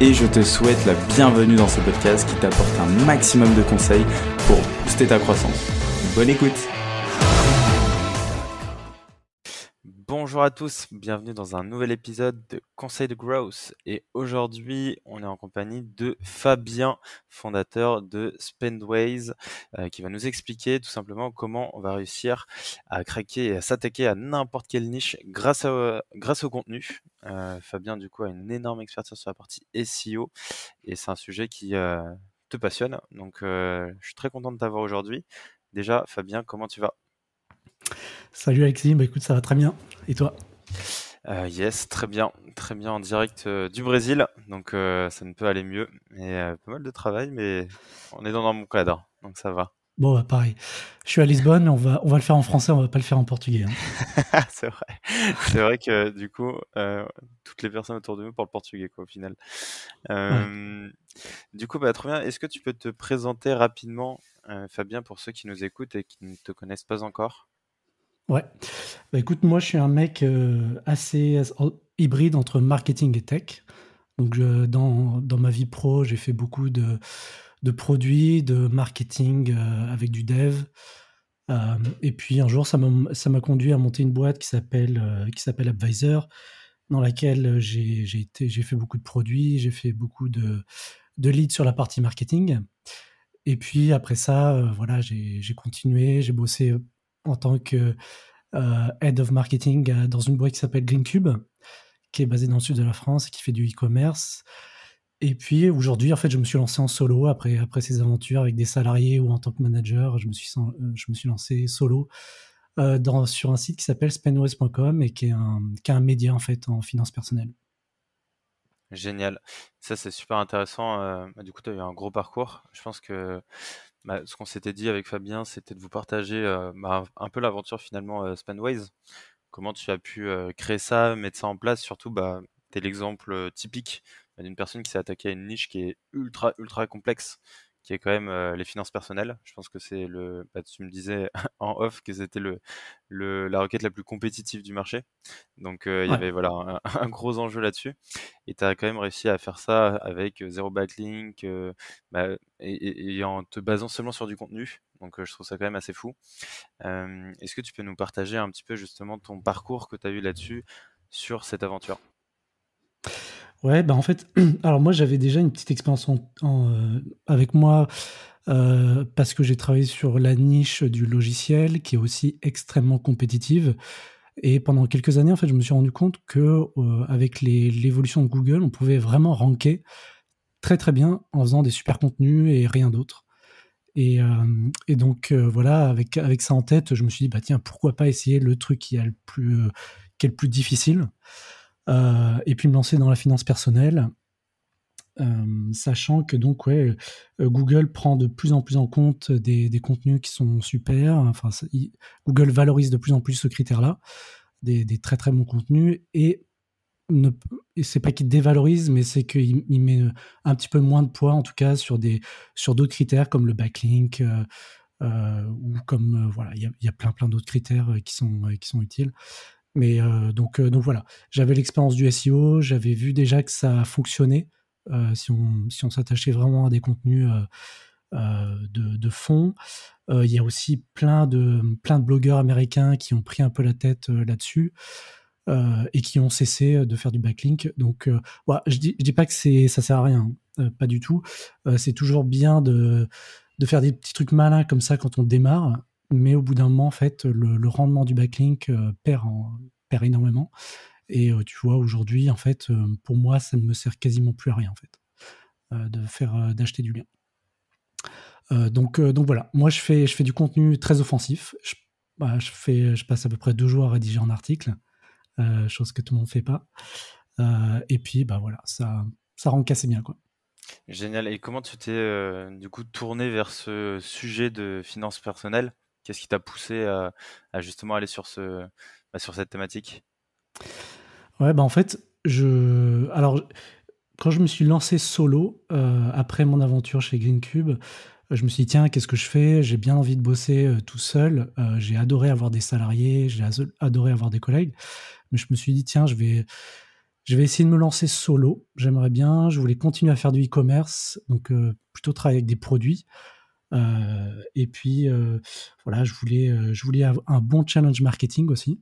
et je te souhaite la bienvenue dans ce podcast qui t'apporte un maximum de conseils pour booster ta croissance. Bonne écoute Bonjour à tous, bienvenue dans un nouvel épisode de Conseil de Growth. Et aujourd'hui, on est en compagnie de Fabien, fondateur de Spendways, euh, qui va nous expliquer tout simplement comment on va réussir à craquer et à s'attaquer à n'importe quelle niche grâce, grâce au contenu. Euh, Fabien, du coup, a une énorme expertise sur la partie SEO et c'est un sujet qui euh, te passionne. Donc, je suis très content de t'avoir aujourd'hui. Déjà, Fabien, comment tu vas? Salut Alexis, bah écoute, ça va très bien. Et toi? Euh, Yes, très bien, très bien en direct euh, du Brésil, donc euh, ça ne peut aller mieux. Et pas mal de travail, mais on est dans, mon cadre, donc ça va. Bon, bah, pareil. Je suis à Lisbonne, on va, on va le faire en français, on va pas le faire en portugais. Hein. c'est vrai. C'est vrai que du coup, toutes les personnes autour de nous parlent portugais, quoi, au final. Du coup, bah, trop bien. Est-ce que tu peux te présenter rapidement, Fabien, pour ceux qui nous écoutent et qui ne te connaissent pas encore? Ouais. Bah, écoute, moi, je suis un mec euh, assez hybride entre marketing et tech. Donc, dans, dans ma vie pro, j'ai fait beaucoup de, de produits, de marketing euh, avec du dev. Euh, et puis, un jour, ça m'a conduit à monter une boîte qui s'appelle s'appelle Advisor, dans laquelle j'ai fait beaucoup de produits, j'ai fait beaucoup de, de leads sur la partie marketing. Et puis, après ça, voilà, j'ai continué, j'ai bossé en tant que euh, head of marketing euh, dans une boîte qui s'appelle GreenCube, qui est basée dans le sud de la France et qui fait du e-commerce. Et puis aujourd'hui, en fait, je me suis lancé en solo après, après ces aventures avec des salariés ou en tant que manager. Je me suis, euh, je me suis lancé solo dans, sur un site qui s'appelle spendwest.com et qui est, un, qui est un média en fait en finance personnelle. Génial. Ça, c'est super intéressant. Bah, du coup, tu as eu un gros parcours. Je pense que bah, ce qu'on s'était dit avec Fabien, c'était de vous partager euh, bah, un peu l'aventure finalement euh, Spanways. Comment tu as pu euh, créer ça, mettre ça en place, surtout, bah, tu es l'exemple typique d'une personne qui s'est attaquée à une niche qui est ultra, ultra complexe qui est quand même euh, les finances personnelles. Je pense que c'est le. Bah, tu me disais en off que c'était le, le, la requête la plus compétitive du marché. Donc euh, il y avait voilà un, gros enjeu là-dessus. Et tu as quand même réussi à faire ça avec euh, zéro backlink bah, et, en te basant seulement sur du contenu. Donc je trouve ça quand même assez fou. Est-ce que tu peux nous partager un petit peu justement ton parcours que tu as eu là-dessus sur cette aventure? Ouais, bah en fait, alors moi j'avais déjà une petite expérience en, euh, avec moi euh, parce que j'ai travaillé sur la niche du logiciel qui est aussi extrêmement compétitive. Et pendant quelques années, en fait, je me suis rendu compte que euh, avec l'évolution de Google, on pouvait vraiment ranker très très bien en faisant des super contenus et rien d'autre. Et, et, donc voilà, avec, avec ça en tête, je me suis dit, bah tiens, pourquoi pas essayer le truc qui, a le plus, qui est le plus difficile et puis me lancer dans la finance personnelle. Euh, sachant que donc ouais, euh, Google prend de plus en plus en compte des, contenus qui sont super. Enfin, Google valorise de plus en plus ce critère-là, des, très très bons contenus et ne, c'est pas qu'il dévalorise, mais c'est qu'il met un petit peu moins de poids, en tout cas, sur des sur d'autres critères comme le backlink ou comme voilà, il y a, plein plein d'autres critères qui sont qui sont utiles. Mais euh, donc, euh, donc voilà, j'avais l'expérience du SEO, j'avais vu déjà que ça fonctionnait euh, si on s'attachait vraiment à des contenus de, fond. Il y a aussi plein de blogueurs américains qui ont pris un peu la tête là-dessus. et qui ont cessé de faire du backlink. Donc, je dis, dis pas que c'est ça sert à rien, pas du tout. c'est toujours bien de, de faire des petits trucs malins comme ça quand on démarre, mais au bout d'un moment, en fait, le, rendement du backlink euh, perd, perd énormément. Et euh, tu vois, aujourd'hui, en fait, euh, pour moi, ça ne me sert quasiment plus à rien, en fait, de faire d'acheter du lien. donc, donc voilà, moi, je fais, je fais du contenu très offensif. Je, bah, je, fais, je passe à peu près deux jours à rédiger un article, chose que tout le monde ne fait pas. et puis, bah voilà, ça, ça rend cassé bien, quoi. Génial. Et comment tu t'es du coup tourné vers ce sujet de finances personnelles? Qu'est-ce qui t'a poussé à, justement aller sur, ce, bah, sur cette thématique? Ouais, bah en fait, je. Alors, quand je me suis lancé solo, après mon aventure chez GreenCube, je me suis dit, tiens, qu'est-ce que je fais? J'ai bien envie de bosser tout seul. J'ai adoré avoir des salariés, j'ai adoré avoir des collègues. Mais je me suis dit, tiens, je vais, je vais essayer de me lancer solo. J'aimerais bien. Je voulais continuer à faire du e-commerce, donc plutôt travailler avec des produits. Et puis, voilà, je voulais, je voulais un bon challenge marketing aussi.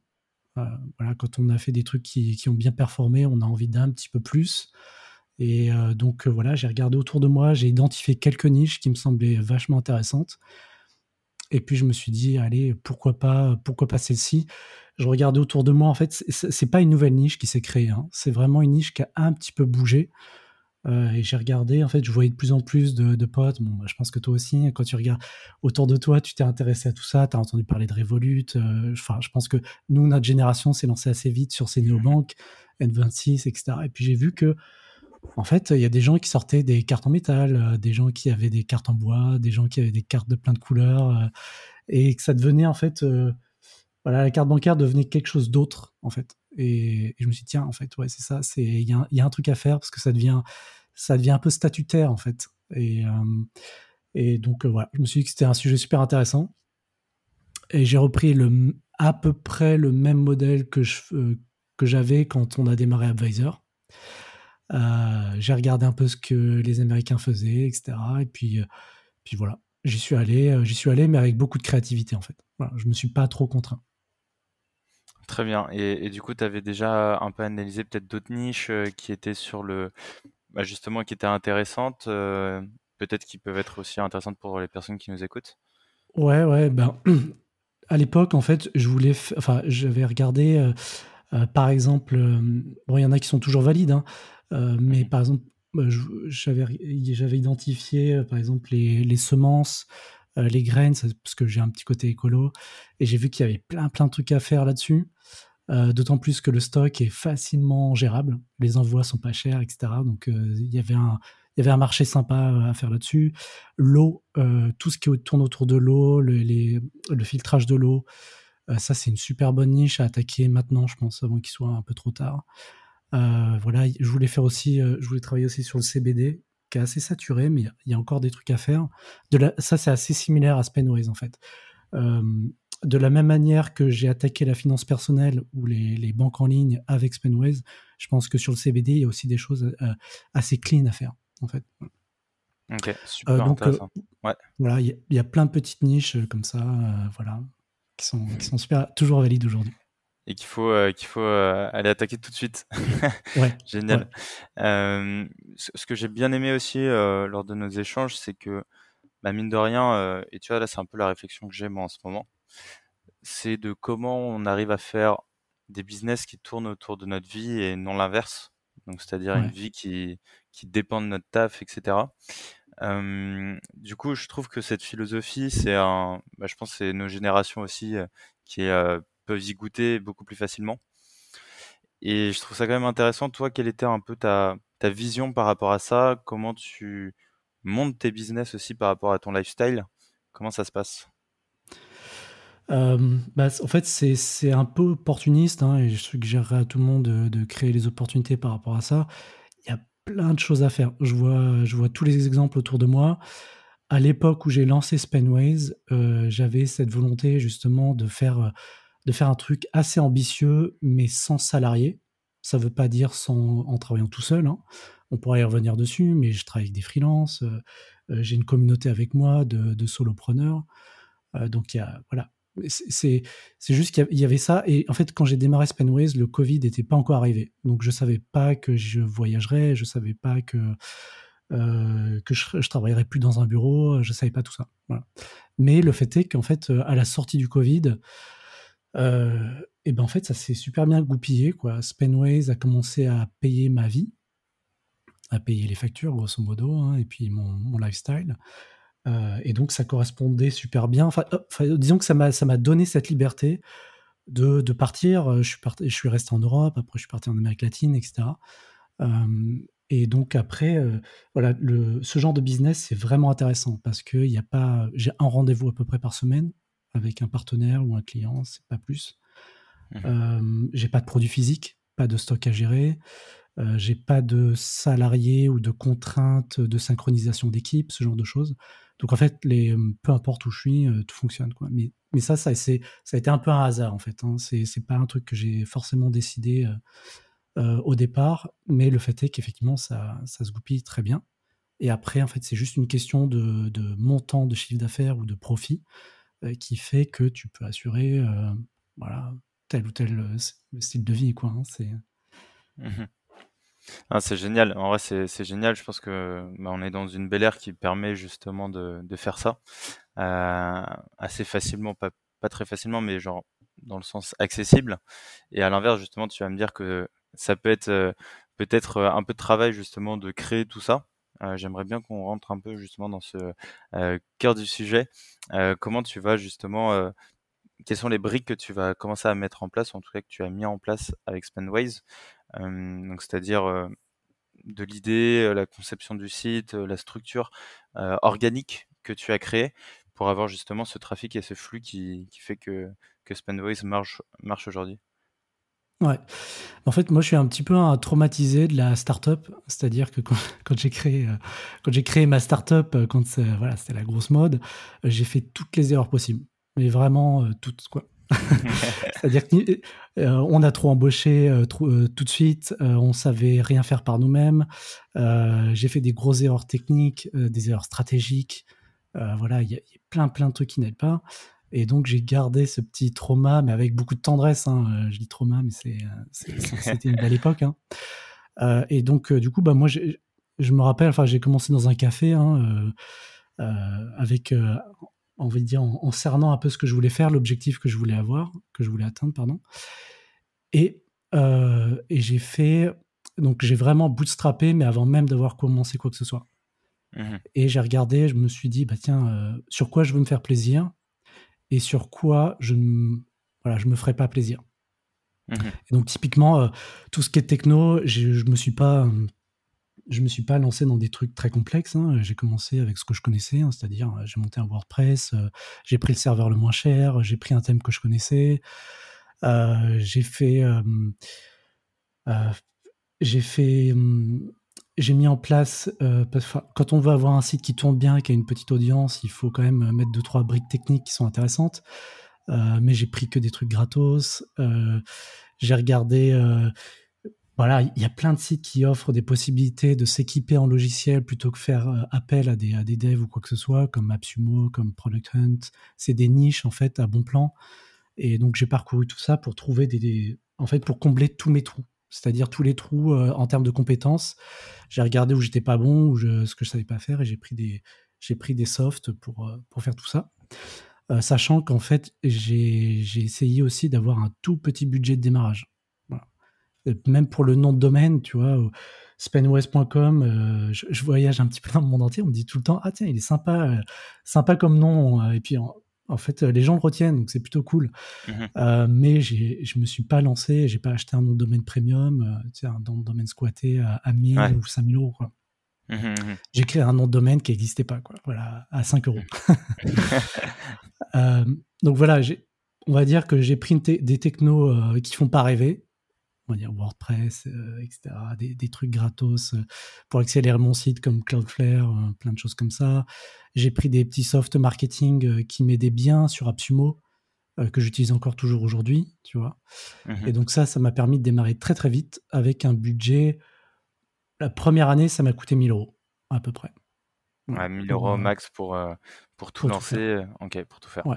voilà, quand on a fait des trucs qui, qui ont bien performé, on a envie d'un petit peu plus. Et euh, donc euh, voilà, j'ai regardé autour de moi, j'ai identifié quelques niches qui me semblaient vachement intéressantes. Et puis je me suis dit, allez, pourquoi pas, pourquoi pas celle-ci? Je regardais autour de moi, en fait, c'est pas une nouvelle niche qui s'est créée, hein. c'est vraiment une niche qui a un petit peu bougé. Euh, et j'ai regardé, en fait, je voyais de plus en plus de, potes. Bon, bah, je pense que toi aussi, quand tu regardes autour de toi, tu t'es intéressé à tout ça, tu as entendu parler de Revolut. Enfin, je pense que nous, notre génération s'est lancée assez vite sur ces néobanques, N26, etc. Et puis j'ai vu que en fait, il y a des gens qui sortaient des cartes en métal, euh, des gens qui avaient des cartes en bois, des gens qui avaient des cartes de plein de couleurs, euh, et que ça devenait en fait, euh, voilà, la carte bancaire devenait quelque chose d'autre en fait. Et, je me suis dit tiens, en fait, ouais, c'est ça, il y, a un truc à faire parce que ça devient, ça devient un peu statutaire en fait. Et, et donc voilà, je me suis dit que c'était un sujet super intéressant. Et j'ai repris le, à peu près le même modèle que je, que j'avais quand on a démarré Advisor. Euh, j'ai regardé un peu ce que les Américains faisaient, etc. Et puis, euh, puis voilà, j'y suis allé, euh, j'y suis allé, mais avec beaucoup de créativité en fait. Voilà, je me suis pas trop contraint. Très bien. Et, du coup, tu avais déjà un peu analysé peut-être d'autres niches qui étaient sur le, bah, justement, qui étaient intéressantes, peut-être qui peuvent être aussi intéressantes pour les personnes qui nous écoutent? Ouais, ouais. Ben, à l'époque, en fait, je voulais, enfin, j'avais regardé, par exemple, bon, il y en a qui sont toujours valides. Hein, euh, mais par exemple, bah, j'avais identifié, euh, par exemple, les, les semences, euh, les graines, parce que j'ai un petit côté écolo, et j'ai vu qu'il y avait plein, plein de trucs à faire là-dessus. D'autant plus que le stock est facilement gérable, les envois sont pas chers, etc. Donc il y avait un, il y avait un marché sympa à faire là-dessus. L'eau, tout ce qui tourne autour de l'eau, le, le, filtrage de l'eau, ça c'est une super bonne niche à attaquer maintenant, je pense, avant qu'il soit un peu trop tard. Euh, voilà, je voulais faire aussi, euh, je voulais travailler aussi sur le CBD, qui est assez saturé, mais il y, a encore des trucs à faire. De ça, c'est assez similaire à Spenways en fait. Euh, de la même manière que j'ai attaqué la finance personnelle ou les, banques en ligne avec Spenways, je pense que sur le CBD, il y a aussi des choses assez clean à faire, en fait. Ok, super donc, intéressant. Voilà, il y, a plein de petites niches comme ça, voilà, qui sont, qui sont super, toujours valides aujourd'hui et qu'il faut, euh, qu'il faut euh, aller attaquer tout de suite. ouais, Génial. Euh, ce, que j'ai bien aimé aussi lors de nos échanges, c'est que, bah, mine de rien, et tu vois, là, c'est un peu la réflexion que j'ai moi en ce moment, c'est de comment on arrive à faire des business qui tournent autour de notre vie et non l'inverse. Donc, c'est-à-dire une vie qui, qui dépend de notre taf, etc. du coup, je trouve que cette philosophie, c'est un, bah, je pense, c'est nos générations aussi qui est peuvent y goûter beaucoup plus facilement. Et je trouve ça quand même intéressant. Toi, quelle était un peu ta, vision par rapport à ça? Comment tu montes tes business aussi par rapport à ton lifestyle? Comment ça se passe? Euh, bah, en fait, c'est un peu opportuniste hein, et je suggérerais à tout le monde de, créer les opportunités par rapport à ça. Il y a plein de choses à faire. Je vois, je vois tous les exemples autour de moi. À l'époque où j'ai lancé Spenways, euh, j'avais cette volonté justement de faire de faire un truc assez ambitieux, mais sans salarié. Ça ne veut pas dire sans, en travaillant tout seul. Hein. On pourrait y revenir dessus, mais je travaille avec des freelances. Euh, euh, j'ai une communauté avec moi de, solopreneurs. Euh, donc, y a, voilà. C'est juste qu'il y avait ça. Et en fait, quand j'ai démarré Spenways, le Covid n'était pas encore arrivé. Donc, je ne savais pas que je voyagerais, je ne savais pas que, que je, travaillerais plus dans un bureau, je ne savais pas tout ça. Mais le fait est qu'en fait, à la sortie du Covid, et ben en fait, ça s'est super bien goupillé. Quoi. Spenways a commencé à payer ma vie, à payer les factures, grosso modo, hein, et puis mon, lifestyle. Euh, et donc, ça correspondait super bien. Enfin, disons que ça m'a, donné cette liberté de, de partir. Je suis, parti, je suis resté en Europe, après, je suis parti en Amérique latine, etc. et donc après, voilà, ce genre de business, c'est vraiment intéressant parce qu'il y a pas j'ai un rendez-vous à peu près par semaine avec un partenaire ou un client, c'est pas plus. Mmh j'ai pas de produits physiques, pas de stock à gérer, j'ai pas de salariés ou de contraintes de synchronisation d'équipe, ce genre de choses. Donc en fait, les, peu importe où je suis, tout fonctionne. Quoi. Mais, mais ça, ça, ça a été un peu un hasard en fait. Hein. C'est, c'est pas un truc que j'ai forcément décidé au départ, mais le fait est qu'effectivement, ça, ça se goupille très bien. Et après, en fait, c'est juste une question de, de montant de chiffre d'affaires ou de profit qui fait que tu peux assurer voilà, tel ou tel style de vie. Quoi, hein. C'est... Mmh ah, c'est génial. En vrai, c'est génial. Je pense que bah, on est dans une belle ère qui permet justement de, faire ça euh, assez facilement, pas, très facilement, mais genre dans le sens accessible. Et à l'inverse, justement, tu vas me dire que ça peut être euh, peut-être euh, un peu de travail justement de créer tout ça. J'aimerais bien qu'on rentre un peu justement dans ce cœur du sujet. comment tu vas justement quelles sont les briques que tu vas commencer à mettre en place, en tout cas que tu as mis en place avec Spendways donc c'est-à-dire de l'idée, la conception du site, la structure organique que tu as créée pour avoir justement ce trafic et ce flux qui, qui fait que, que Spendways marche, marche aujourd'hui? Ouais. En fait, moi, je suis un petit peu un traumatisé de la startup. C'est-à-dire que quand, quand j'ai créé, quand j'ai créé ma startup, quand voilà, c'était la grosse mode, j'ai fait toutes les erreurs possibles. Mais vraiment toutes, quoi. C'est-à-dire qu'on euh, a trop embauché euh, euh, tout de suite, on savait rien faire par nous-mêmes. J'ai fait des grosses erreurs techniques, des erreurs stratégiques. voilà, il y, a plein plein de trucs qui n'aident pas. Et donc j'ai gardé ce petit trauma, mais avec beaucoup de tendresse. Hein. Je dis trauma, mais c'était une belle époque. Hein. et donc du coup, bah moi, je me rappelle, enfin j'ai commencé dans un café hein, avec on va dire, en, cernant un peu ce que je voulais faire, l'objectif que je voulais avoir, que je voulais atteindre, pardon. Et, euh, et j'ai fait, donc j'ai vraiment bootstrappé, mais avant même d'avoir commencé quoi que ce soit. Mmh et j'ai regardé, je me suis dit, bah tiens, euh, sur quoi je veux me faire plaisir? Et sur quoi je ne voilà, je me ferai pas plaisir. Mmh donc typiquement, euh, tout ce qui est techno, je me suis pas je me suis pas lancé dans des trucs très complexes. Hein. J'ai commencé avec ce que je connaissais, hein, c'est-à-dire euh, j'ai monté un WordPress, euh, j'ai pris le serveur le moins cher, j'ai pris un thème que je connaissais, euh, j'ai fait, j'ai fait, j'ai mis en place. quand on veut avoir un site qui tourne bien, qui a une petite audience, il faut quand même mettre deux trois briques techniques qui sont intéressantes. mais j'ai pris que des trucs gratos. j'ai regardé voilà, il y a plein de sites qui offrent des possibilités de s'équiper en logiciel plutôt que faire euh, appel à des, à des devs ou quoi que ce soit, comme AppSumo, comme Product Hunt. C'est des niches, en fait, à bon plan. Et donc, j'ai parcouru tout ça pour trouver des, en fait, pour combler tous mes trous. C'est-à-dire tous les trous euh, en termes de compétences. J'ai regardé où j'étais pas bon, ou ce que je savais pas faire, et j'ai pris des, j'ai pris des softs pour, euh, pour faire tout ça. sachant qu'en fait, j'ai essayé aussi d'avoir un tout petit budget de démarrage même pour le nom de domaine, tu vois, spenwest.com, euh, je, voyage un petit peu dans le monde entier, on me dit tout le temps, ah tiens, il est sympa, euh, sympa comme nom, euh, et puis fait, les gens le retiennent, donc c'est plutôt cool. Mmh mais je me suis pas lancé, j'ai pas acheté un nom de domaine premium, tu sais, un nom de domaine squatté à, 1000 ou 5000 euros, quoi. Mmh mmh j'ai créé un nom de domaine qui n'existait pas, quoi. Voilà, à 5 euros. donc voilà, on va dire que j'ai pris des technos qui font pas rêver, on va dire WordPress, euh, etc., des, trucs gratos euh, pour accélérer mon site comme Cloudflare, euh, plein de choses comme ça. J'ai pris des petits soft marketing qui m'aidaient bien sur AppSumo, que j'utilise encore toujours aujourd'hui, tu vois. Mmh Et donc ça, ça m'a permis de démarrer très très vite avec un budget. La première année, ça m'a coûté 1000 euros à peu près. Ouais, 1000 euros max pour, pour tout lancer, ok, pour tout faire. Ouais.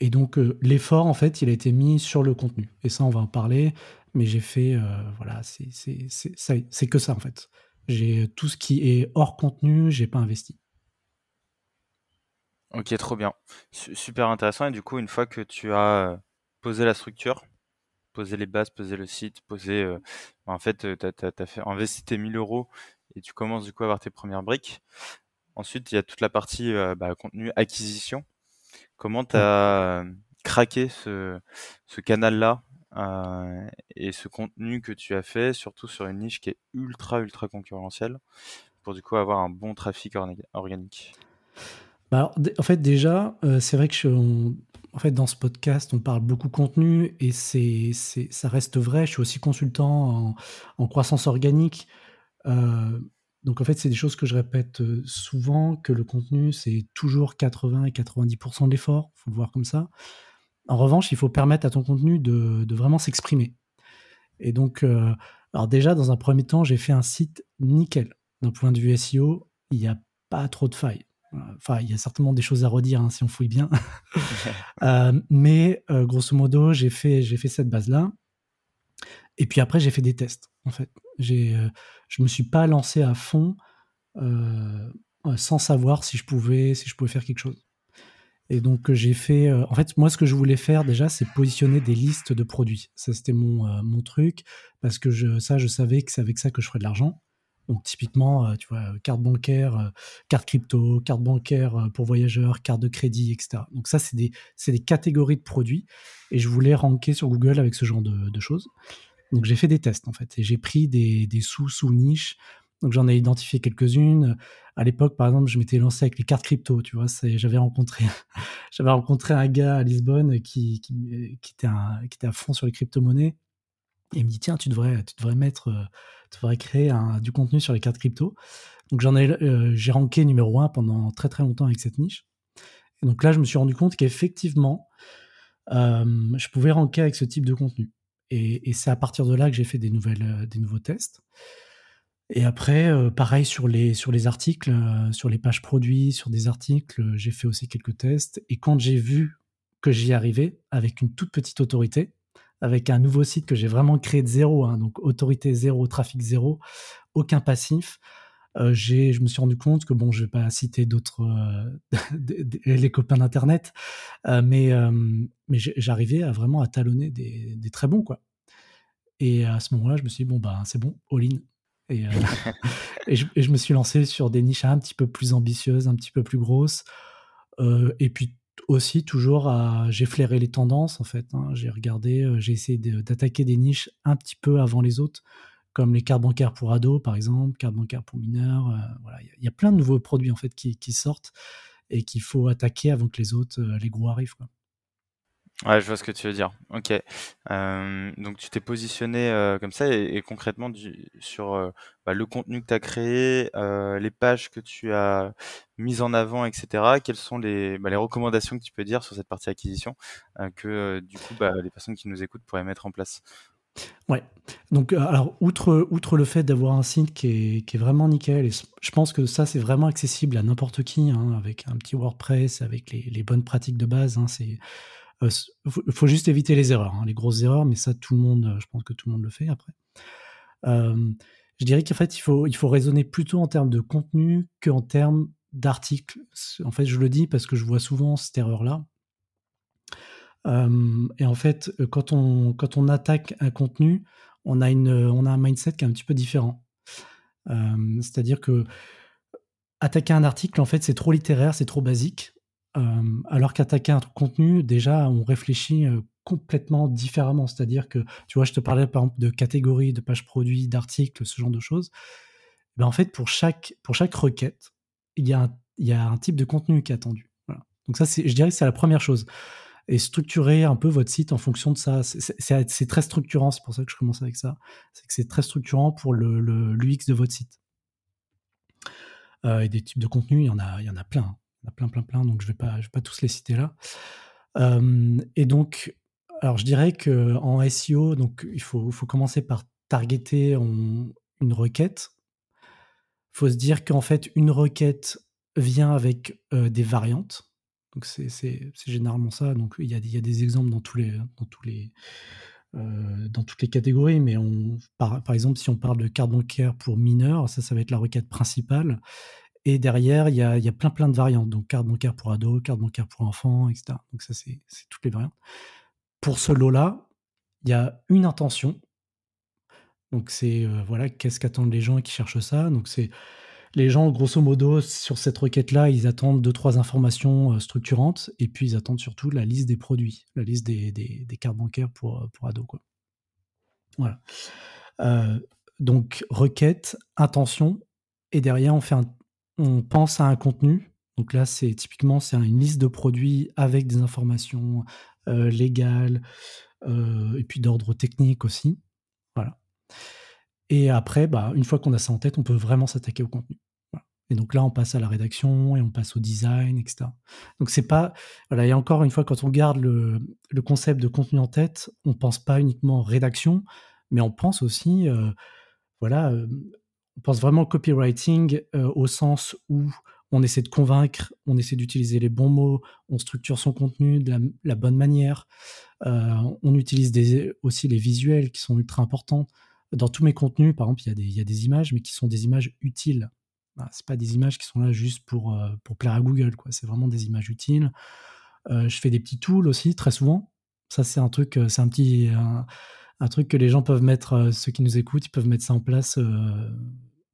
Et donc, euh, l'effort, en fait, il a été mis sur le contenu. Et ça, on va en parler. Mais j'ai fait, euh, voilà, c'est que ça, en fait. J'ai tout ce qui est hors contenu, j'ai pas investi. Ok, trop bien. super intéressant. Et du coup, une fois que tu as euh, posé la structure, posé les bases, posé le site, posé. en fait, tu as, fait investi tes 1000 euros et tu commences du coup à avoir tes premières briques. Ensuite, il y a toute la partie bah, contenu acquisition. Comment tu as craqué ce, canal-là et ce contenu que tu as fait, surtout sur une niche qui est ultra, ultra concurrentielle, pour du coup avoir un bon trafic organique? Bah, en fait, déjà, c'est vrai que fait, dans ce podcast, on parle beaucoup contenu et ça reste vrai. Je suis aussi consultant en, croissance organique. Euh, donc, en fait, c'est des choses que je répète euh, souvent, que le contenu, c'est toujours 80 et 90% de l'effort. Il faut le voir comme ça. En revanche, il faut permettre à ton contenu de, de vraiment s'exprimer. Et donc, euh, alors déjà, dans un premier temps, j'ai fait un site nickel. D'un point de vue SEO, il n'y a pas trop de failles. Enfin, il y a certainement des choses à redire hein, si on fouille bien. Euh, mais euh, grosso modo, j'ai fait, j'ai fait cette base-là. Et puis après, j'ai fait des tests. En fait, j'ai, euh, me suis pas lancé à fond sans savoir si je pouvais, si je pouvais faire quelque chose. Et donc j'ai fait, en fait, moi ce que je voulais faire déjà, c'est positionner des listes de produits. Ça c'était mon, mon truc parce que je, ça, je savais que c'est avec ça que je ferais de l'argent. Donc typiquement, euh, tu vois, carte bancaire, euh, carte crypto, carte bancaire euh, pour voyageurs, carte de crédit, etc. Donc ça, c'est des, des, catégories de produits. Et je voulais ranker sur Google avec ce genre de, choses. Donc j'ai fait des tests en fait. Et j'ai pris des, des sous-sous-niches. Donc j'en ai identifié quelques-unes. À l'époque, par exemple, je m'étais lancé avec les cartes crypto. Tu vois, j'avais rencontré, rencontré un gars à Lisbonne qui, qui, qui, était un, qui était à fond sur les crypto-monnaies. Et il me dit, tiens, tu devrais, tu devrais mettre faudrait créer du contenu sur les cartes crypto. Donc j'en ai, euh, j'ai ranké numéro un pendant très très longtemps avec cette niche. Donc là, je me suis rendu compte qu'effectivement, euh, je pouvais ranker avec ce type de contenu. Et, c'est à partir de là que j'ai fait des, nouvelles, euh, des nouveaux tests. Et après, pareil sur les, sur les articles, sur les pages produits, sur des articles, j'ai fait aussi quelques tests. Et quand j'ai vu que j'y arrivais avec une toute petite autorité, avec un nouveau site que j'ai vraiment créé de zéro, hein, donc autorité zéro, trafic zéro, aucun passif. Euh, je me suis rendu compte que bon, je vais pas citer d'autres euh, les copains d'internet, euh, mais mais j'arrivais à vraiment à talonner des, très bons quoi. Et à ce moment-là, je me suis dit bon bah c'est bon, all in. Et, et, je, et, je, me suis lancé sur des niches un petit peu plus ambitieuses, un petit peu plus grosses. et puis aussi toujours j'ai flairé les tendances en fait. Hein. J'ai regardé, euh, j'ai essayé d'attaquer des niches un petit peu avant les autres, comme les cartes bancaires pour ados par exemple, cartes bancaires pour mineurs. Euh, voilà, il y, a plein de nouveaux produits en fait qui, sortent et qu'il faut attaquer avant que les autres, euh, les gros arrivent. Ouais, je vois ce que tu veux dire. Ok. Euh, donc tu t'es positionné euh, comme ça et, concrètement sur euh, bah, le contenu que tu as créé, les pages que tu as mises en avant, etc. Quelles sont les, bah, les recommandations que tu peux dire sur cette partie acquisition que du coup bah, les personnes qui nous écoutent pourraient mettre en place? Ouais. Donc, alors, outre, outre le fait d'avoir un site qui est, qui est, vraiment nickel, et je pense que ça, c'est vraiment accessible à n'importe qui, hein, avec un petit WordPress, avec les, les bonnes pratiques de base. Hein, c'est il euh, faut, juste éviter les erreurs, hein, les grosses erreurs, mais ça, tout le monde, euh, je pense que tout le monde le fait après. Euh, je dirais qu'en fait, il faut, il faut raisonner plutôt en termes de contenu qu'en termes d'articles. En fait, je le dis parce que je vois souvent cette erreur-là. et en fait, quand on, quand on attaque un contenu, on a, une, on a un mindset qui est un petit peu différent. C'est-à-dire que attaquer un article, en fait, c'est trop littéraire, c'est trop basique. Alors qu'attaquer un contenu, déjà, on réfléchit complètement différemment. C'est-à-dire que, tu vois, je te parlais par exemple de catégories, de pages produits, d'articles, ce genre de choses. Ben, en fait, pour chaque, pour chaque requête, il y, a un, il y a un type de contenu qui est attendu. Donc ça, je dirais que c'est la première chose. Et structurer un peu votre site en fonction de ça. C'est très structurant, c'est pour ça que je commence avec ça. C'est que c'est très structurant pour le, l'UX de votre site. Et des types de contenus, il y en a, il y en a plein. Hein a plein, plein, plein, donc je ne vais, pas, tous les citer là. et donc, alors je dirais qu'en SEO, donc, il faut, commencer par targeter une requête. Il faut se dire qu'en fait, une requête vient avec des variantes. Donc c'est généralement ça. Donc il y a, y des exemples dans toutes les catégories, mais par, par, exemple, si on parle de carte bancaire pour mineurs, ça, ça va être la requête principale. Et derrière, il y a, plein plein de variantes. Donc carte bancaire pour ados, carte bancaire pour enfants, etc. Donc ça, c'est toutes les variantes. Pour ce lot-là, il y a une intention. Donc c'est, euh, voilà, qu'est-ce qu'attendent les gens qui cherchent ça? Donc c'est les gens, grosso modo, sur cette requête-là, ils attendent deux, trois informations structurantes et puis ils attendent surtout la liste des produits, la liste des, cartes bancaires pour, pour ados. Quoi. Voilà. donc, requête, intention, et derrière, on, fait on pense à un contenu. Donc là, c'est typiquement c'est une liste de produits avec des informations légales et puis d'ordre technique aussi. Voilà. Et après, bah, une fois qu'on a ça en tête, on peut vraiment s'attaquer au contenu. Et donc là, on passe à la rédaction et on passe au design, etc. Donc c'est pas, voilà, et encore une fois, quand on garde le, concept de contenu en tête, on pense pas uniquement rédaction, mais on pense aussi, euh, voilà, euh, on pense vraiment copywriting euh, au sens où on essaie de convaincre, on essaie d'utiliser les bons mots, on structure son contenu de la, bonne manière, on utilise aussi les visuels qui sont ultra importants. Dans tous mes contenus, par exemple, il y, a des, images, mais qui sont des images utiles. Bah, c'est pas des images qui sont là juste pour, pour plaire à Google. C'est vraiment des images utiles. je fais des petits tools aussi, très souvent. Ça, c'est un truc, c'est un petit, truc que les gens peuvent mettre, euh, ceux qui nous écoutent, ils peuvent mettre ça en place euh,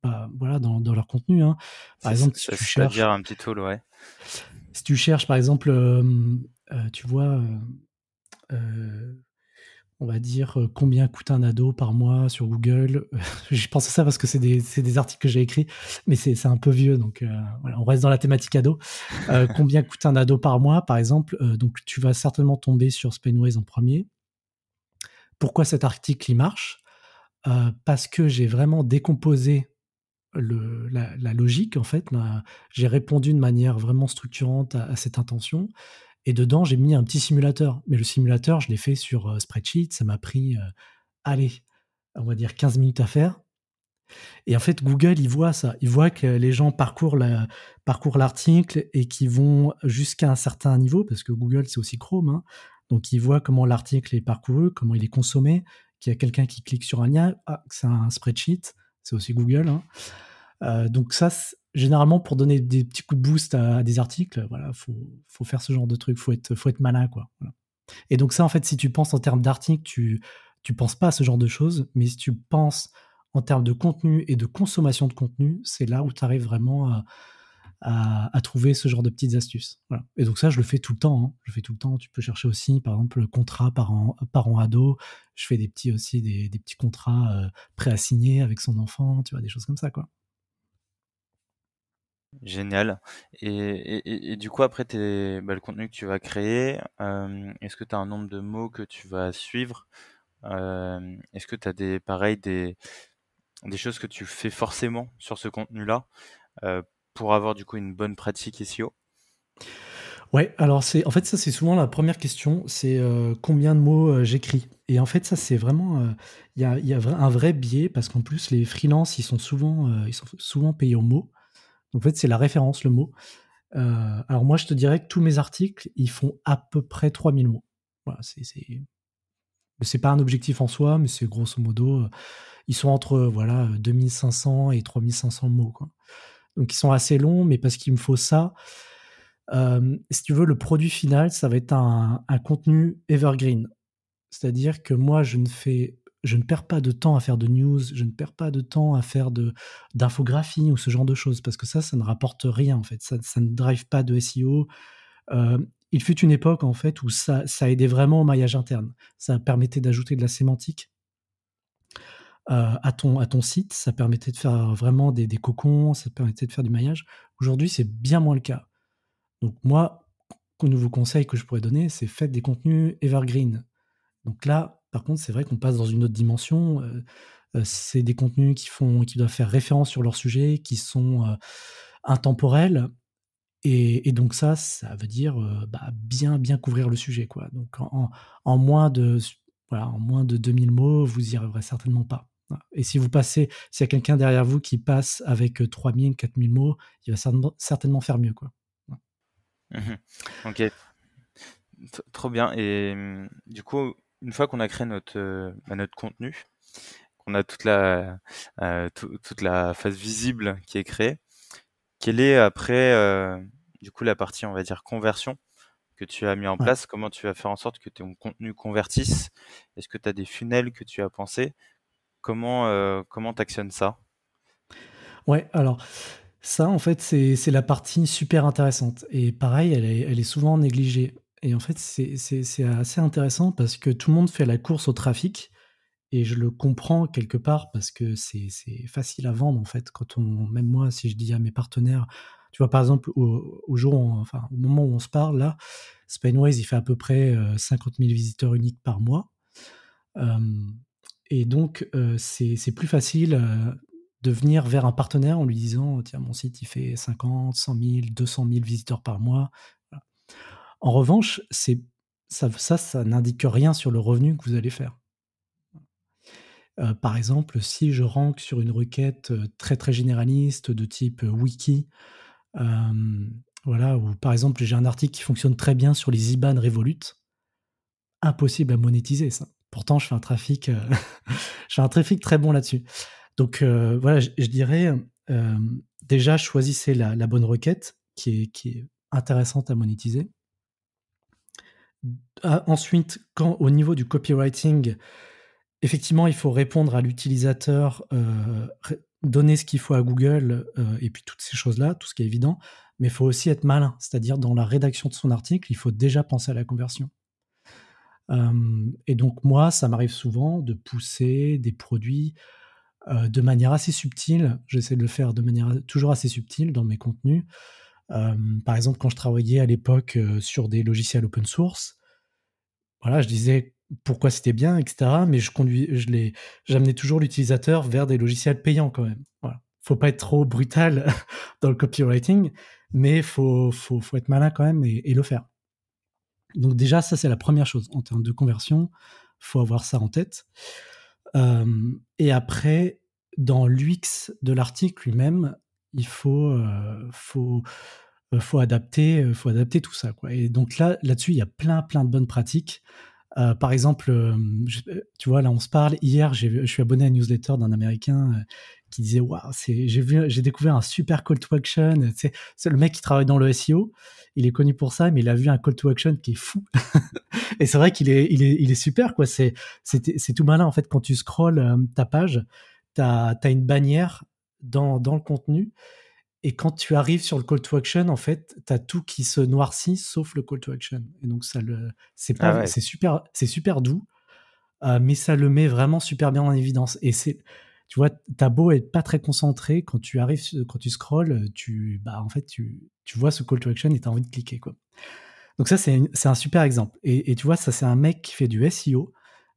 bah, voilà, dans, dans, leur contenu. Hein. Par exemple, si tu cherches. Dire un petit tool, ouais. Si tu cherches, par exemple, euh, tu vois, on va dire combien coûte un ado par mois sur Google. je pense à ça parce que c'est des, des, articles que j'ai écrits, mais c'est un peu vieux, donc voilà, on reste dans la thématique ado. combien coûte un ado par mois, par exemple Donc tu vas certainement tomber sur Spainways en premier. Pourquoi cet article il marche euh, Parce que j'ai vraiment décomposé la, logique, en fait. J'ai répondu de manière vraiment structurante à, cette intention. Et dedans, j'ai mis un petit simulateur. Mais le simulateur, je l'ai fait sur euh, spreadsheet. Ça m'a pris, euh, allez, on va dire 15 minutes à faire. Et en fait, Google, il voit ça. Il voit que les gens parcourent, l'article et qui vont jusqu'à un certain niveau, parce que Google, c'est aussi Chrome. Hein. Donc, il voit comment l'article est parcouru, comment il est consommé, qu'il y a quelqu'un qui clique sur un lien, ah, c'est un spreadsheet, c'est aussi Google. Hein. Euh, donc ça, généralement, pour donner des petits coups de boost à, des articles, voilà, faut, faut faire ce genre de truc, faut être, faut être malin, quoi. Et donc ça, en fait, si tu penses en termes d'articles, tu, tu penses pas à ce genre de choses, mais si tu penses en termes de contenu et de consommation de contenu, c'est là où tu arrives vraiment à, à, trouver ce genre de petites astuces. Et donc ça, je le fais tout le temps. Hein. Je fais tout le temps. Tu peux chercher aussi, par exemple, le contrat par an, par an ado. Je fais des petits aussi des, petits contrats euh, pré-assignés avec son enfant. Tu vois, des choses comme ça, quoi. Génial. Et, du coup, après bah, le contenu que tu vas créer, euh, est-ce que tu as un nombre de mots que tu vas suivre? Euh, Est-ce que tu as des, pareil, des, des choses que tu fais forcément sur ce contenu-là? Pour avoir du coup une bonne pratique SEO Ouais, alors c'est en fait ça c'est souvent la première question, c'est euh, combien de mots euh, j'écris? Et en fait ça c'est vraiment euh, il y, a, y, a, un vrai biais parce qu'en plus les freelances ils sont souvent ils sont souvent payés au mot. Donc en fait c'est la référence le mot. alors moi je te dirais que tous mes articles ils font à peu près 3000 mots. Voilà, c'est c'est pas un objectif en soi, mais c'est grosso modo ils sont entre voilà 2500 et 3500 mots quoi ils sont assez longs, mais parce qu'il me faut ça. Euh, si tu veux, le produit final, ça va être un, contenu evergreen. C'est-à-dire que moi, je ne perds pas de temps à faire de news, je ne perds pas de temps à faire de d'infographie ou ce genre de choses, parce que ça, ça ne rapporte rien en fait. Ça, ne drive pas de SEO. Euh, il fut une époque en fait où ça, aidait vraiment au maillage interne. Ça permettait d'ajouter de la sémantique à, ton, à ton site. Ça permettait de faire vraiment des, des cocons, ça permettait de faire du maillage. Aujourd'hui, c'est bien moins le cas. Donc moi, un nouveau conseil que je pourrais donner, c'est faites des contenus evergreen. Donc là, par contre, c'est vrai qu'on passe dans une autre dimension. Euh, euh, c'est des contenus qui, font, qui doivent faire référence sur leur sujet, qui sont intemporels. Et, donc ça, ça veut dire bah, bien, bien couvrir le sujet. Quoi. Donc en, en moins de, voilà, en moins de 2000 mots, vous y arriverez certainement pas. Et si vous passez, s'il y a quelqu'un derrière vous qui passe avec 3000, 4000 mots, il va certainement faire mieux. Quoi. Mmh ok. Trop bien. Et mmh, du coup, une fois qu'on a créé notre, bah, notre contenu, qu'on a toute la, toute la phase visible qui est créée, quelle est après, du coup, la partie, on va dire, conversion que tu as mis en place? Comment tu vas faire en sorte que ton contenu convertisse? Est-ce que tu as des funnels que tu as pensé Comment euh, comment t'actionnes ça? Ouais, alors Ça, en fait, c'est la partie super intéressante. Et pareil, elle est elle est souvent négligée. Et en fait, c'est assez intéressant parce que tout le monde fait la course au trafic. Et je le comprends quelque part parce que c'est facile à vendre, en fait, quand on même moi, si je dis à mes partenaires tu vois, par exemple, au jour enfin, au moment où on se parle là, Spainways, il fait à peu près, 50 000 visiteurs uniques par mois. Et donc, c'est plus facile, de venir vers un partenaire en lui disant: «Tiens, mon site, il fait 50 100 000, 200 000 visiteurs par mois». En revanche, ça ça ça n'indique rien sur le revenu que vous allez faire. par exemple, si je rank sur une requête, très, très généraliste de type, wiki, voilà, ou par exemple, j'ai un article qui fonctionne très bien sur les IBAN Revolut, impossible à monétiser ça. Pourtant, je fais un trafic, je fais un trafic très bon là-dessus. Donc voilà, je, dirais déjà choisissez la, bonne requête qui est, intéressante à monétiser. Ah, ensuite, au niveau du copywriting, effectivement, il faut répondre à l'utilisateur, donner ce qu'il faut à Google et puis toutes ces choses-là, tout ce qui est évident. Mais il faut aussi être malin, c'est-à-dire dans la rédaction de son article, il faut déjà penser à la conversion. Et donc moi, ça m'arrive souvent de pousser des produits de manière assez subtile. J'essaie de le faire de manière toujours assez subtile dans mes contenus. Par exemple, quand je travaillais à l'époque sur des logiciels open source, voilà, je disais pourquoi c'était bien, etc. Mais je conduis, je j'amenais toujours l'utilisateur vers des logiciels payants quand même. Voilà. Faut pas être trop brutal dans le copywriting, mais faut, faut, faut être malin quand même et le faire. Donc déjà, ça c'est la première chose en termes de conversion. Faut avoir ça en tête et après, dans l'UX de l'article lui-même, il faut, faut, faut, adapter, faut adapter tout ça. Quoi. Et donc là, là-dessus, il y a plein, plein de bonnes pratiques. Par exemple, tu vois, là, on se parle. Hier, je suis abonné à une newsletter d'un Américain qui disait Waouh, j'ai découvert un super call to action. C'est le mec qui travaille dans le SEO. Il est connu pour ça, mais il a vu un call to action qui est fou. et c'est vrai qu'il est, il est, il est super, quoi. C'est, tout malin, en fait, quand tu scrolls euh, ta page, tu as, une bannière dans, dans le contenu. Et quand tu arrives sur le call to action, en fait, tu as tout qui se noircit sauf le call to action. Et donc, ça le, c'est, pas, ah c'est, super, c'est super doux, euh, mais ça le met vraiment super bien en évidence. Et c'est, tu vois, t'as beau être pas très concentré, quand tu arrives, quand tu scrolls, tu, bah, en fait, tu, tu vois ce call to action et t'as envie de cliquer, quoi. Donc ça, c'est un super exemple. Et, tu vois, ça, c'est un mec qui fait du SEO,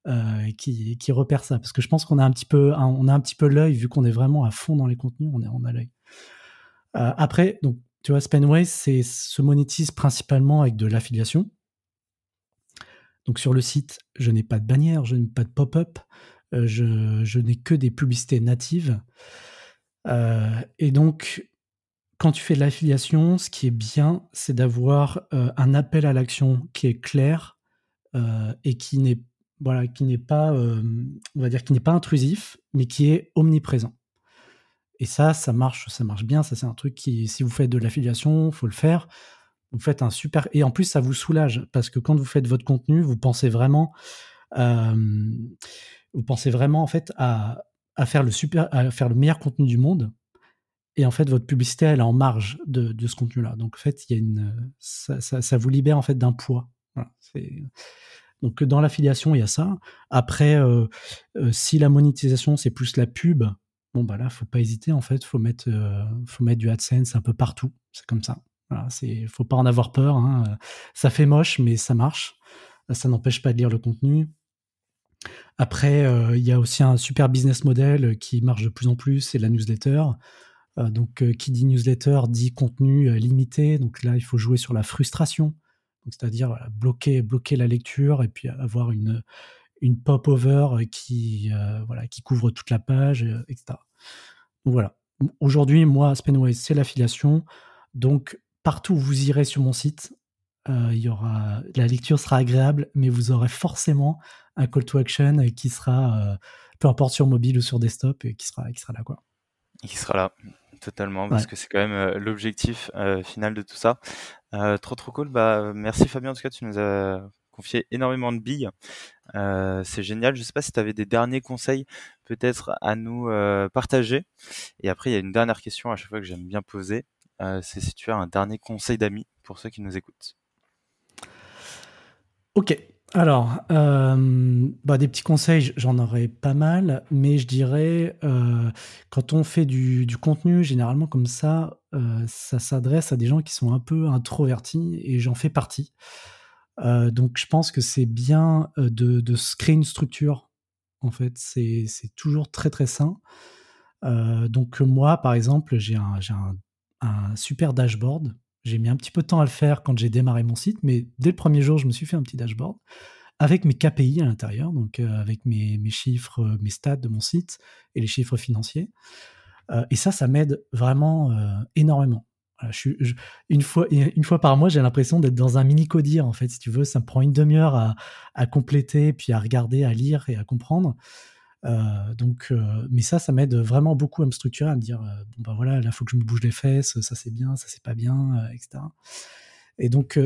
euh, qui, qui, repère ça. Parce que je pense qu'on a un petit peu, on a un petit peu l'œil, vu qu'on est vraiment à fond dans les contenus, on, est, on a l'œil. Euh, après, donc, tu vois, Spenway, se monétise principalement avec de l'affiliation. Donc sur le site, je n'ai pas de bannière, je n'ai pas de pop-up, euh, je, n'ai que des publicités natives. Euh, et donc, quand tu fais de l'affiliation, ce qui est bien, c'est d'avoir un appel à l'action qui est clair et qui n'est voilà, qui n'est pas, on va dire, qui n'est pas intrusif, mais qui est omniprésent. Et ça, ça marche, ça marche bien. Ça, c'est un truc qui, si vous faites de l'affiliation, faut le faire. Vous faites un super, et en plus, ça vous soulage parce que quand vous faites votre contenu, vous pensez vraiment, vous pensez vraiment en fait à, faire le super, à faire le meilleur contenu du monde. Et en fait, votre publicité, elle est en marge de, ce contenu-là. Donc, en fait, il y a une, ça, vous libère en fait d'un poids. donc, dans l'affiliation, il y a ça. Après, euh, euh, si la monétisation, c'est plus la pub, bon, bah là, faut pas hésiter. En fait, faut mettre, euh, faut mettre du AdSense un peu partout. C'est comme ça. Voilà, c'est, faut pas en avoir peur. Hein. Ça fait moche, mais ça marche. Ça n'empêche pas de lire le contenu. Après, euh, il y a aussi un super business model qui marche de plus en plus, c'est la newsletter. Euh, donc, qui dit newsletter dit contenu limité. Donc là, il faut jouer sur la frustration, c'est-à-dire bloquer, bloquer la lecture et puis avoir une, une pop-over qui, voilà, qui couvre toute la page, etc. Donc voilà. Aujourd'hui, moi, Spenway, c'est l'affiliation. Donc, partout où vous irez sur mon site, il y aura, la lecture sera agréable, mais vous aurez forcément un call to action qui sera, euh, peu importe sur mobile ou sur desktop, et qui sera, qui sera là. Quoi. Qui sera là, totalement, parce que c'est quand même euh, l'objectif euh, final de tout ça. trop trop cool. Bah, merci Fabien, en tout cas, tu nous as confié énormément de billes. c'est génial. Je sais pas si tu avais des derniers conseils peut-être à nous partager. Et après, il y a une dernière question à chaque fois que j'aime bien poser. c'est si tu as un dernier conseil d'amis pour ceux qui nous écoutent. Ok, alors, euh, bah, des petits conseils, j'en aurais pas mal, mais je dirais, euh, quand on fait du, contenu, généralement comme ça, euh, ça s'adresse à des gens qui sont un peu introvertis, et j'en fais partie. Donc je pense que c'est bien de, créer une structure, en fait, c'est toujours très très sain. donc moi, par exemple, j'ai un, super dashboard j'ai mis un petit peu de temps à le faire quand j'ai démarré mon site, mais dès le premier jour, je me suis fait un petit dashboard avec mes KPI à l'intérieur, donc avec mes, chiffres, euh, mes stats de mon site et les chiffres financiers. Et ça, ça m'aide vraiment énormément. Une, fois, une fois par mois, j'ai l'impression d'être dans un mini codir, en fait, si tu veux. Ça me prend une demi-heure à, à, compléter, puis à regarder, à lire et à comprendre. Euh, donc, euh, mais ça, ça m'aide vraiment beaucoup à me structurer, à me dire euh, bon bah voilà, là faut que je me bouge les fesses, ça c'est bien, ça c'est pas bien, etc. Et donc,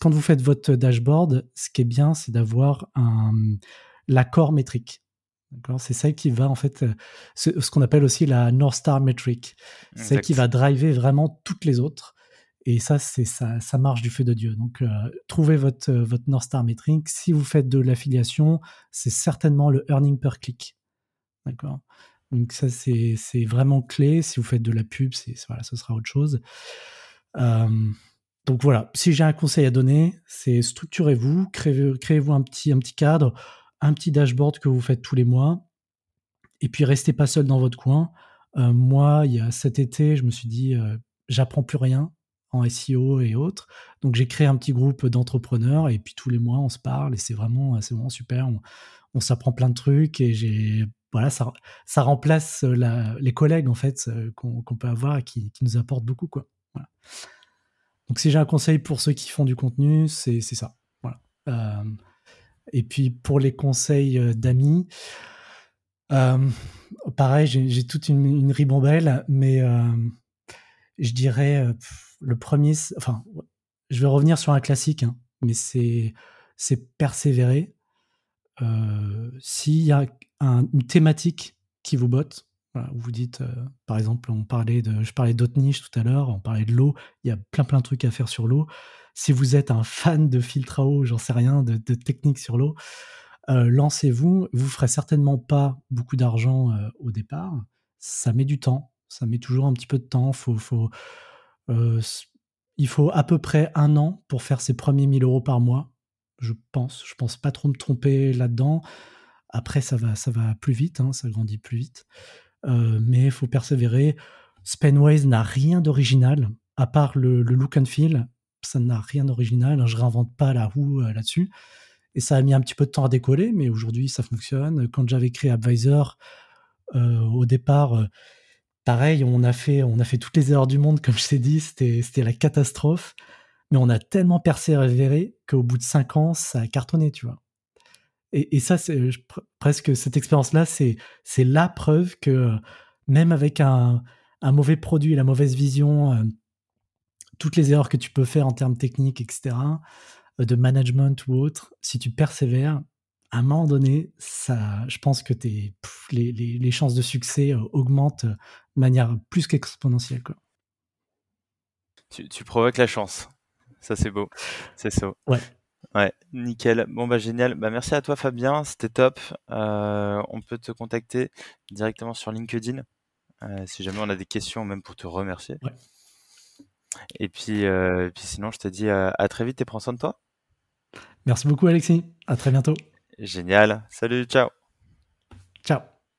quand vous faites votre dashboard, ce qui est bien, c'est d'avoir un l'accord métrique. C'est ça qui va en fait, ce, qu'on appelle aussi la North Star Metric. C'est qui va driver vraiment toutes les autres. Et ça, c'est ça, ça marche du feu de Dieu. Donc, euh, trouvez votre, euh, votre North Star Metric. Si vous faites de l'affiliation, c'est certainement le earning per click. D'accord Donc, ça, c'est vraiment clé. Si vous faites de la pub, voilà, ce sera autre chose. Euh, donc voilà, si j'ai un conseil à donner, c'est structurez-vous, créez-vous un petit, un petit cadre, un petit dashboard que vous faites tous les mois, et puis restez pas seul dans votre coin. moi, il y a cet été, je me suis dit, j'apprends plus rien, en SEO et autres. Donc j'ai créé un petit groupe d'entrepreneurs et puis tous les mois on se parle et c'est vraiment, c'est vraiment super. On, s'apprend plein de trucs et j'ai voilà ça, ça remplace les collègues en fait qu'on peut avoir et qui, nous apportent beaucoup quoi. Donc si j'ai un conseil pour ceux qui font du contenu, c'est ça. Voilà. Euh, et puis pour les conseils d'amis, euh, pareil, j'ai toute une, ribambelle, mais euh, je dirais le premier, enfin, je vais revenir sur un classique, hein, mais c'est persévérer. Euh, s'il y a une thématique qui vous botte, vous dites, euh, par exemple, on parlait de, je parlais d'autres niches tout à l'heure, on parlait de l'eau, il y a plein plein de trucs à faire sur l'eau. Si vous êtes un fan de filtre à eau, j'en sais rien, de, de techniques sur l'eau, euh, lancez-vous. Vous ferez certainement pas beaucoup d'argent au départ. Ça met du temps, ça met toujours un petit peu de temps. Euh, il faut à peu près un an pour faire ses premiers 1000 euros par mois, je pense. Je pense pas trop me tromper là-dedans. Après, ça va, ça va plus vite, hein, ça grandit plus vite. Euh, mais il faut persévérer. Spenways n'a rien d'original, à part le, look and feel. Ça n'a rien d'original. Je réinvente pas la roue euh, là-dessus. Et ça a mis un petit peu de temps à décoller, mais aujourd'hui, ça fonctionne. Quand j'avais créé Advisor, au départ, pareil, on a fait, on a fait toutes les erreurs du monde, comme je t'ai dit, c'était la catastrophe. Mais on a tellement persévéré qu'au bout de cinq ans, ça a cartonné, tu vois. Et, ça, c'est presque cette expérience-là, c'est la preuve que même avec un, mauvais produit, la mauvaise vision, euh, toutes les erreurs que tu peux faire en termes techniques, etc., euh, de management ou autre, si tu persévères, à un moment donné, ça, je pense que les, les, chances de succès euh, augmentent de manière plus qu'exponentielle. Tu, tu, provoques la chance. Ça, c'est beau. C'est ça. Ouais. Ouais, nickel. Bon, bah, génial. Bah, merci à toi, Fabien. C'était top. Euh, on peut te contacter directement sur LinkedIn euh, si jamais on a des questions, même pour te remercier. Ouais. Et puis, puis sinon, je te dis à très vite et prends soin de toi. Merci beaucoup, Alexis. À très bientôt. Génial. Salut, ciao. Ciao.